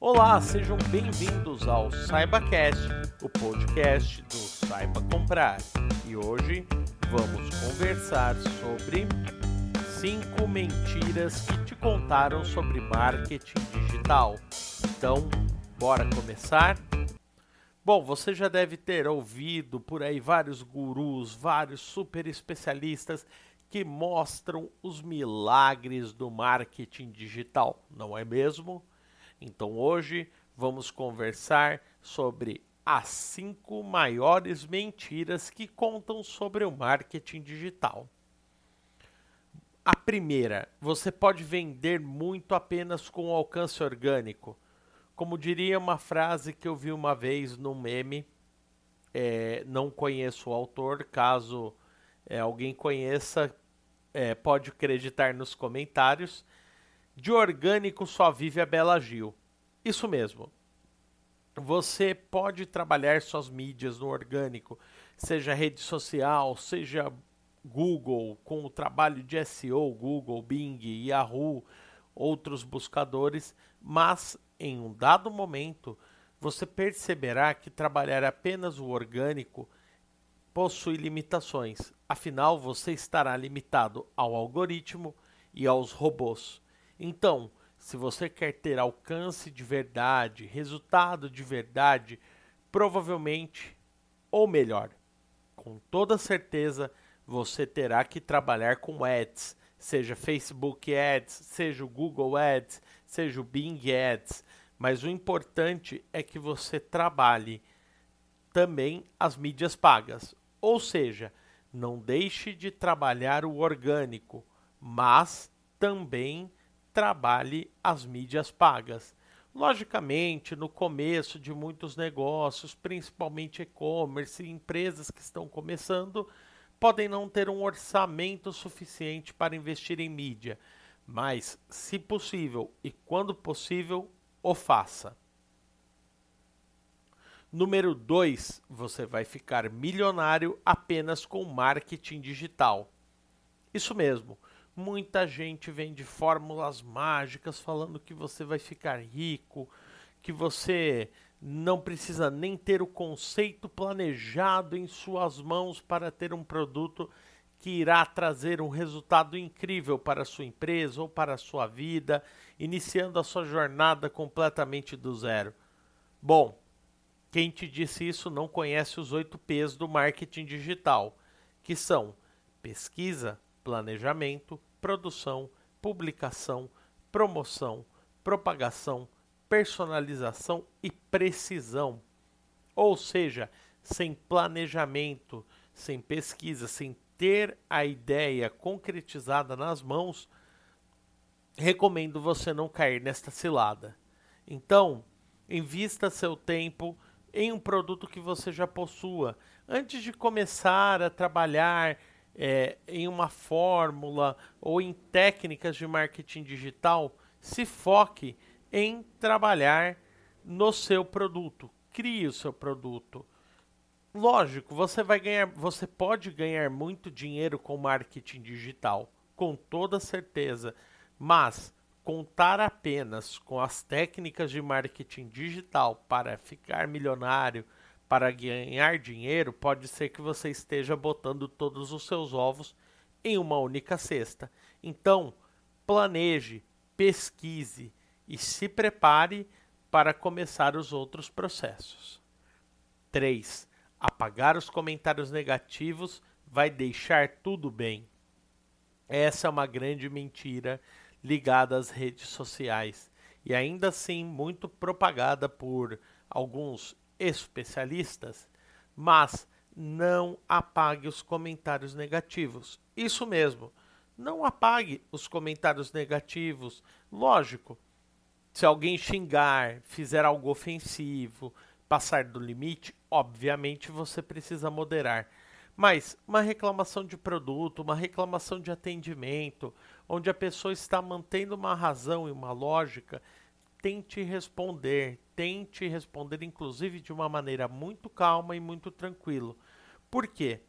Olá, sejam bem-vindos ao SaibaCast, o podcast do Saiba Comprar. E hoje vamos conversar sobre 5 mentiras que te contaram sobre marketing digital. Então, bora começar? Bom, você já deve ter ouvido por aí vários gurus, vários super especialistas que mostram os milagres do marketing digital, não é mesmo? Então hoje vamos conversar sobre as cinco maiores mentiras que contam sobre o marketing digital. A primeira, você pode vender muito apenas com alcance orgânico. Como diria uma frase que eu vi uma vez no meme, é, não conheço o autor, caso é, alguém conheça, é, pode acreditar nos comentários. De orgânico só vive a Bela Gil. Isso mesmo. Você pode trabalhar suas mídias no orgânico, seja rede social, seja Google, com o trabalho de SEO, Google, Bing, Yahoo, outros buscadores, mas em um dado momento você perceberá que trabalhar apenas o orgânico possui limitações. Afinal, você estará limitado ao algoritmo e aos robôs. Então, se você quer ter alcance de verdade, resultado de verdade, provavelmente, ou melhor, com toda certeza, você terá que trabalhar com ads, seja Facebook Ads, seja o Google Ads, seja o Bing Ads, mas o importante é que você trabalhe também as mídias pagas. Ou seja, não deixe de trabalhar o orgânico, mas também trabalhe as mídias pagas. Logicamente, no começo de muitos negócios, principalmente e-commerce e empresas que estão começando, podem não ter um orçamento suficiente para investir em mídia, mas, se possível e quando possível, o faça. Número 2, você vai ficar milionário apenas com marketing digital. Isso mesmo, muita gente vende fórmulas mágicas falando que você vai ficar rico, que você não precisa nem ter o conceito planejado em suas mãos para ter um produto que irá trazer um resultado incrível para a sua empresa ou para a sua vida, iniciando a sua jornada completamente do zero. Bom, quem te disse isso não conhece os oito P's do marketing digital, que são pesquisa, planejamento, produção, publicação, promoção, propagação, personalização e precisão. Ou seja, sem planejamento, sem pesquisa, sem ter a ideia concretizada nas mãos, recomendo você não cair nesta cilada. Então, invista seu tempo em um produto que você já possua. Antes de começar a trabalhar é, em uma fórmula ou em técnicas de marketing digital, se foque em trabalhar no seu produto. Crie o seu produto. Lógico, você vai ganhar, você pode ganhar muito dinheiro com marketing digital, com toda certeza, mas contar apenas com as técnicas de marketing digital para ficar milionário, para ganhar dinheiro, pode ser que você esteja botando todos os seus ovos em uma única cesta. Então, planeje, pesquise e se prepare para começar os outros processos. 3 apagar os comentários negativos vai deixar tudo bem. Essa é uma grande mentira ligada às redes sociais e ainda assim muito propagada por alguns especialistas, mas não apague os comentários negativos. Isso mesmo, não apague os comentários negativos. Lógico, se alguém xingar, fizer algo ofensivo, passar do limite, obviamente você precisa moderar. Mas uma reclamação de produto, uma reclamação de atendimento, onde a pessoa está mantendo uma razão e uma lógica, tente responder, tente responder inclusive de uma maneira muito calma e muito tranquilo. Por quê?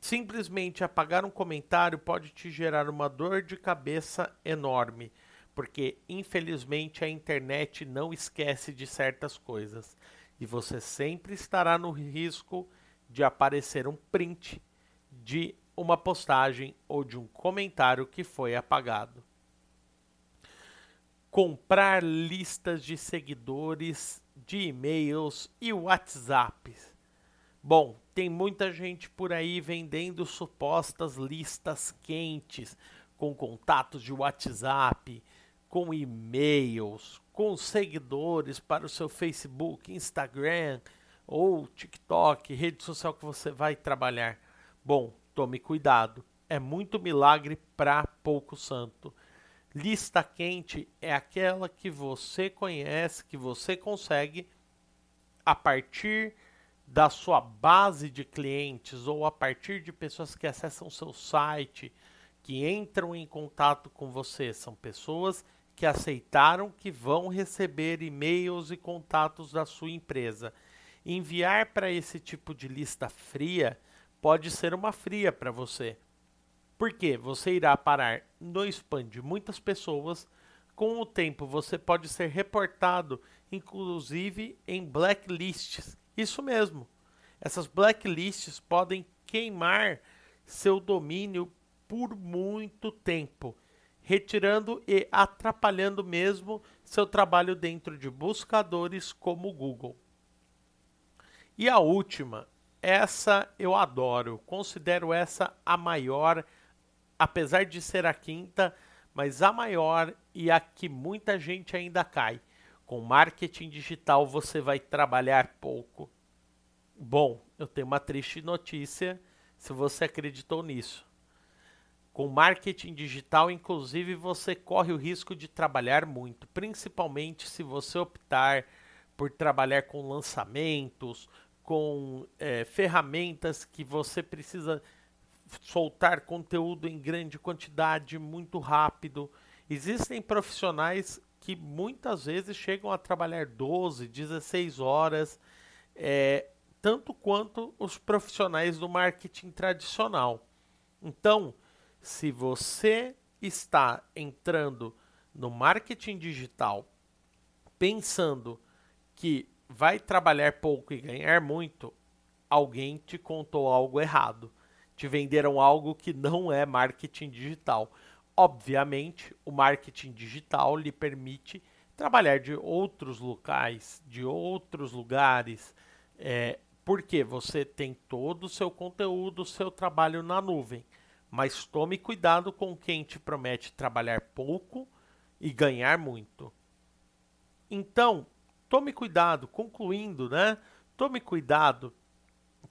Simplesmente apagar um comentário pode te gerar uma dor de cabeça enorme, porque infelizmente a internet não esquece de certas coisas e você sempre estará no risco de aparecer um print de uma postagem ou de um comentário que foi apagado. Comprar listas de seguidores, de e-mails e WhatsApp. Bom, tem muita gente por aí vendendo supostas listas quentes com contatos de WhatsApp, com e-mails, com seguidores para o seu Facebook, Instagram ou TikTok, rede social que você vai trabalhar. Bom, tome cuidado. É muito milagre para pouco santo. Lista quente é aquela que você conhece, que você consegue a partir da sua base de clientes ou a partir de pessoas que acessam seu site, que entram em contato com você. São pessoas que aceitaram que vão receber e-mails e contatos da sua empresa. Enviar para esse tipo de lista fria pode ser uma fria para você. Porque você irá parar no spam de muitas pessoas. Com o tempo, você pode ser reportado, inclusive em blacklists. Isso mesmo. Essas blacklists podem queimar seu domínio por muito tempo retirando e atrapalhando mesmo seu trabalho dentro de buscadores como o Google. E a última, essa eu adoro, considero essa a maior, apesar de ser a quinta, mas a maior e a que muita gente ainda cai. Com marketing digital você vai trabalhar pouco. Bom, eu tenho uma triste notícia se você acreditou nisso. Com marketing digital, inclusive, você corre o risco de trabalhar muito, principalmente se você optar por trabalhar com lançamentos, com é, ferramentas que você precisa soltar conteúdo em grande quantidade, muito rápido. Existem profissionais que muitas vezes chegam a trabalhar 12, 16 horas, é, tanto quanto os profissionais do marketing tradicional. Então, se você está entrando no marketing digital pensando que vai trabalhar pouco e ganhar muito, alguém te contou algo errado. Te venderam algo que não é marketing digital. Obviamente, o marketing digital lhe permite trabalhar de outros locais, de outros lugares, é, porque você tem todo o seu conteúdo, o seu trabalho na nuvem mas tome cuidado com quem te promete trabalhar pouco e ganhar muito. Então, tome cuidado, concluindo, né? Tome cuidado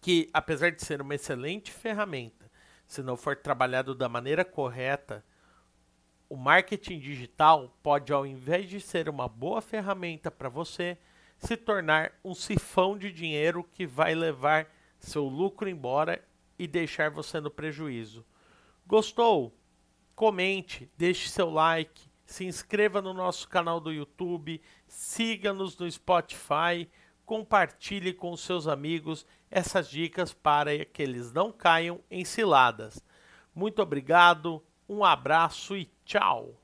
que, apesar de ser uma excelente ferramenta, se não for trabalhado da maneira correta, o marketing digital pode, ao invés de ser uma boa ferramenta para você, se tornar um sifão de dinheiro que vai levar seu lucro embora e deixar você no prejuízo. Gostou? Comente, deixe seu like, se inscreva no nosso canal do YouTube, siga-nos no Spotify, compartilhe com seus amigos essas dicas para que eles não caiam em ciladas. Muito obrigado, um abraço e tchau!